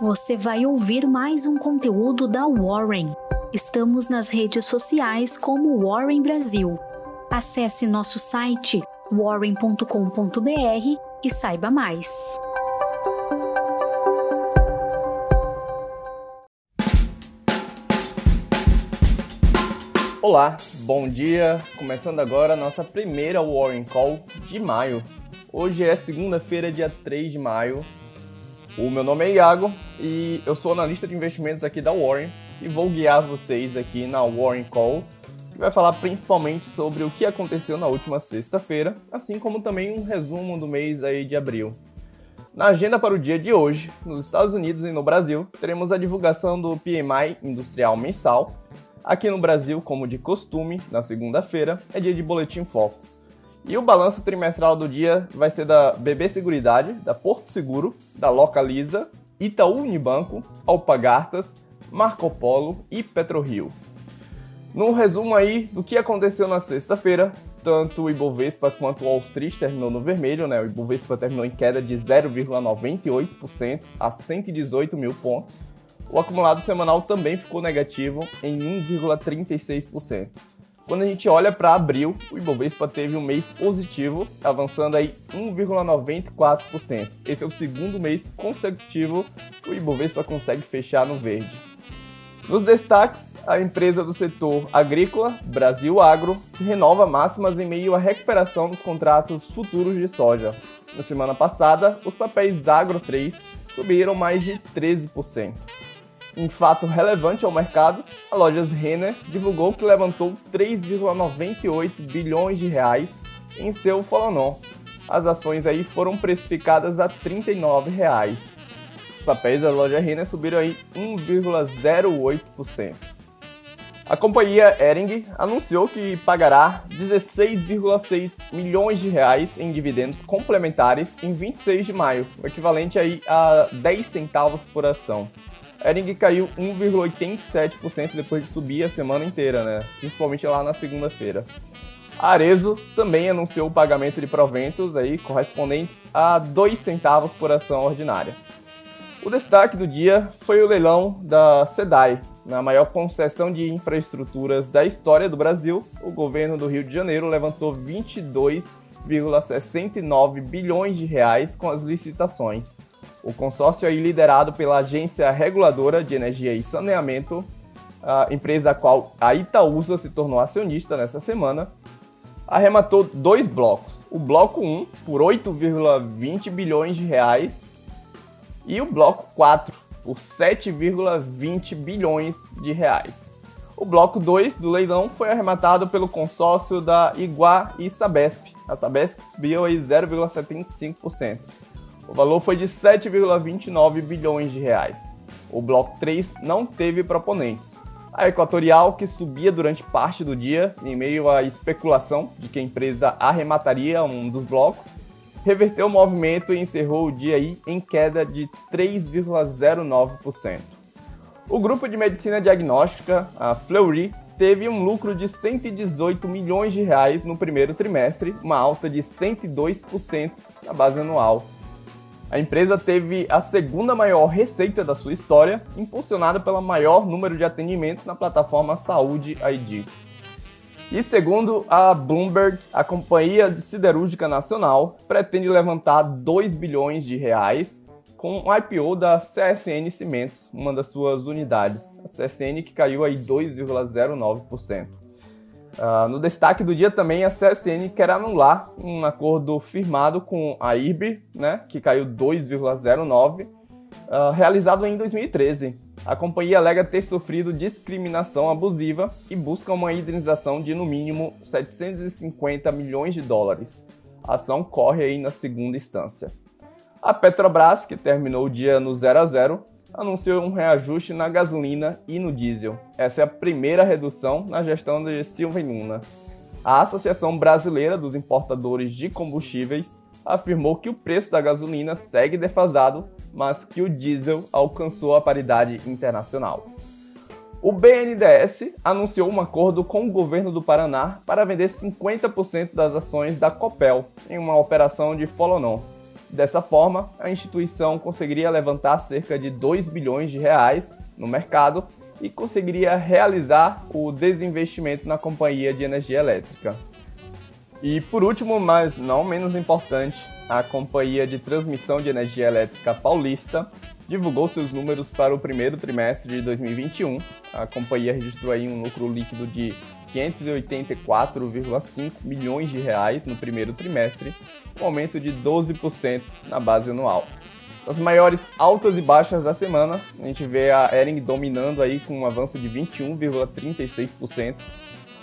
você vai ouvir mais um conteúdo da Warren. Estamos nas redes sociais como Warren Brasil. Acesse nosso site warren.com.br e saiba mais. Olá, bom dia. Começando agora a nossa primeira Warren Call de maio. Hoje é segunda-feira, dia 3 de maio. O meu nome é Iago e eu sou analista de investimentos aqui da Warren e vou guiar vocês aqui na Warren Call, que vai falar principalmente sobre o que aconteceu na última sexta-feira, assim como também um resumo do mês aí de abril. Na agenda para o dia de hoje, nos Estados Unidos e no Brasil, teremos a divulgação do PMI industrial mensal. Aqui no Brasil, como de costume, na segunda-feira, é dia de Boletim Focus. E o balanço trimestral do dia vai ser da BB Seguridade, da Porto Seguro, da Localiza, Itaú Unibanco, Alpagartas, Marco Polo e PetroRio. No resumo aí do que aconteceu na sexta-feira, tanto o Ibovespa quanto o Wall Street terminou no vermelho, né? O Ibovespa terminou em queda de 0,98% a 118 mil pontos. O acumulado semanal também ficou negativo em 1,36%. Quando a gente olha para abril, o Ibovespa teve um mês positivo, avançando aí 1,94%. Esse é o segundo mês consecutivo que o Ibovespa consegue fechar no verde. Nos destaques, a empresa do setor agrícola, Brasil Agro, renova máximas em meio à recuperação dos contratos futuros de soja. Na semana passada, os papéis Agro 3 subiram mais de 13%. Em fato relevante ao mercado, a Lojas Renner divulgou que levantou 3,98 bilhões de reais em seu follow As ações aí foram precificadas a 39 reais. Os papéis da loja Renner subiram aí 1,08%. A companhia Ering anunciou que pagará 16,6 milhões de reais em dividendos complementares em 26 de maio, o equivalente aí a 10 centavos por ação. Ering caiu 1,87% depois de subir a semana inteira, né? Principalmente lá na segunda-feira. Arezo também anunciou o pagamento de proventos aí correspondentes a 2 centavos por ação ordinária. O destaque do dia foi o leilão da SEDAI. Na maior concessão de infraestruturas da história do Brasil, o governo do Rio de Janeiro levantou 22,69 bilhões de reais com as licitações. O consórcio é liderado pela Agência Reguladora de Energia e Saneamento, a empresa a qual a Itaúsa se tornou acionista nessa semana, arrematou dois blocos. O bloco 1 por 8,20 bilhões de reais e o bloco 4 por 7,20 bilhões de reais. O bloco 2 do leilão foi arrematado pelo consórcio da Iguá e Sabesp. A Sabesp subiu 0,75%. O valor foi de 7,29 bilhões de reais. O bloco 3 não teve proponentes. A Equatorial, que subia durante parte do dia, em meio à especulação de que a empresa arremataria um dos blocos, reverteu o movimento e encerrou o dia aí em queda de 3,09%. O grupo de medicina diagnóstica, a Fleury, teve um lucro de 118 milhões de reais no primeiro trimestre, uma alta de 102% na base anual. A empresa teve a segunda maior receita da sua história, impulsionada pelo maior número de atendimentos na plataforma Saúde ID. E segundo a Bloomberg, a companhia siderúrgica nacional pretende levantar 2 bilhões de reais com o IPO da CSN Cimentos, uma das suas unidades. A CSN que caiu aí 2,09%. Uh, no destaque do dia também, a CSN quer anular um acordo firmado com a IRB, né, que caiu 2,09, uh, ah, realizado em 2013. A companhia alega ter sofrido discriminação abusiva e busca uma indenização de no mínimo 750 milhões de dólares. A ação corre aí na segunda instância. A Petrobras, que terminou o dia no 0 a 0, anunciou um reajuste na gasolina e no diesel. Essa é a primeira redução na gestão de Silva Luna. A Associação Brasileira dos Importadores de Combustíveis afirmou que o preço da gasolina segue defasado, mas que o diesel alcançou a paridade internacional. O BNDES anunciou um acordo com o governo do Paraná para vender 50% das ações da Copel em uma operação de follow-on. Dessa forma, a instituição conseguiria levantar cerca de 2 bilhões de reais no mercado e conseguiria realizar o desinvestimento na companhia de energia elétrica. E por último, mas não menos importante, a Companhia de Transmissão de Energia Elétrica Paulista divulgou seus números para o primeiro trimestre de 2021. A companhia registrou aí um lucro líquido de 584,5 milhões de reais no primeiro trimestre, um aumento de 12% na base anual. As maiores altas e baixas da semana, a gente vê a Ering dominando aí com um avanço de 21,36%,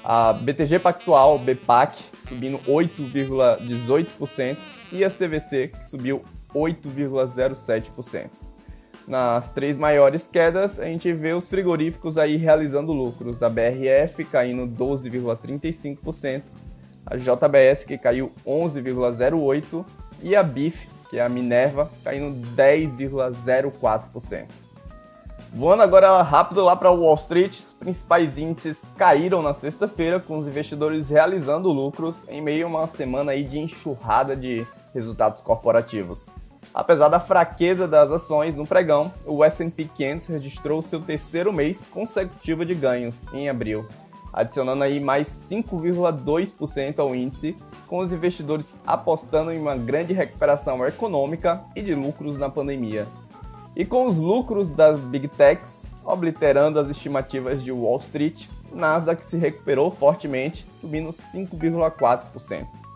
a BTG Pactual, BPAC, subindo 8,18% e a CVC, que subiu 8,07%. Nas três maiores quedas, a gente vê os frigoríficos aí realizando lucros. A BRF caindo 12,35%, a JBS que caiu 11,08% e a BIF, que é a Minerva, caindo 10,04%. Voando agora rápido lá para Wall Street, os principais índices caíram na sexta-feira, com os investidores realizando lucros em meio a uma semana aí de enxurrada de resultados corporativos. Apesar da fraqueza das ações no pregão, o S&P 500 registrou seu terceiro mês consecutivo de ganhos em abril, adicionando aí mais 5,2% ao índice, com os investidores apostando em uma grande recuperação econômica e de lucros na pandemia. E com os lucros das Big Techs obliterando as estimativas de Wall Street, Nasdaq se recuperou fortemente, subindo 5,4%.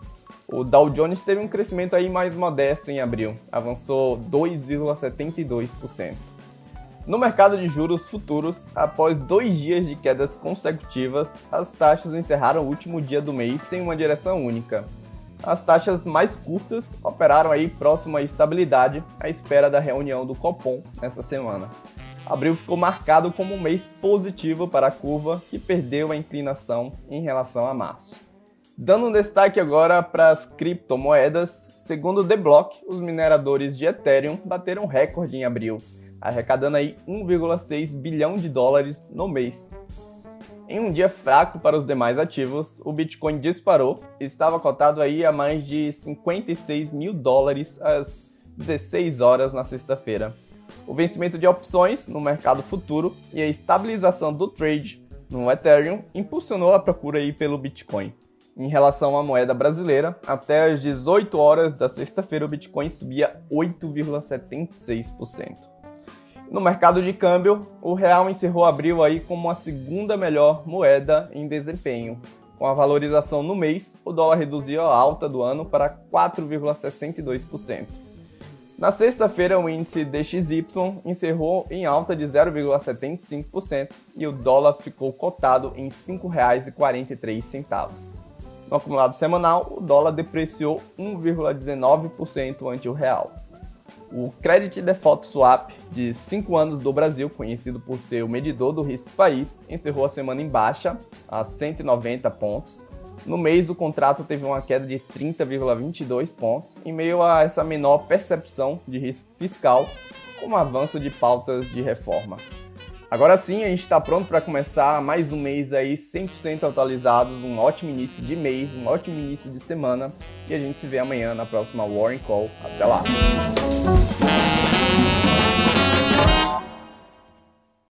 O Dow Jones teve um crescimento aí mais modesto em abril, avançou 2,72%. No mercado de juros futuros, após dois dias de quedas consecutivas, as taxas encerraram o último dia do mês sem uma direção única, as taxas mais curtas operaram aí próximo à estabilidade à espera da reunião do Copom nessa semana. Abril ficou marcado como um mês positivo para a curva, que perdeu a inclinação em relação a março. Dando um destaque agora para as criptomoedas, segundo o The Block, os mineradores de Ethereum bateram recorde em abril, arrecadando aí 1,6 bilhão de dólares no mês, em um dia fraco para os demais ativos, o Bitcoin disparou e estava cotado aí a mais de 56 mil dólares às 16 horas na sexta-feira. O vencimento de opções no mercado futuro e a estabilização do trade no Ethereum impulsionou a procura aí pelo Bitcoin. Em relação à moeda brasileira, até às 18 horas da sexta-feira o Bitcoin subia 8,76%. No mercado de câmbio, o real encerrou abril aí como a segunda melhor moeda em desempenho. Com a valorização no mês, o dólar reduziu a alta do ano para 4,62%. Na sexta-feira, o índice DXY encerrou em alta de 0,75% e o dólar ficou cotado em R$ 5,43. No acumulado semanal, o dólar depreciou 1,19% ante o real. O Credit Default Swap de 5 anos do Brasil, conhecido por ser o medidor do risco país, encerrou a semana em baixa, a 190 pontos. No mês, o contrato teve uma queda de 30,22 pontos, em meio a essa menor percepção de risco fiscal, com o avanço de pautas de reforma. Agora sim, a gente está pronto para começar mais um mês aí 100% atualizados, um ótimo início de mês, um ótimo início de semana e a gente se vê amanhã na próxima Warren Call. Até lá!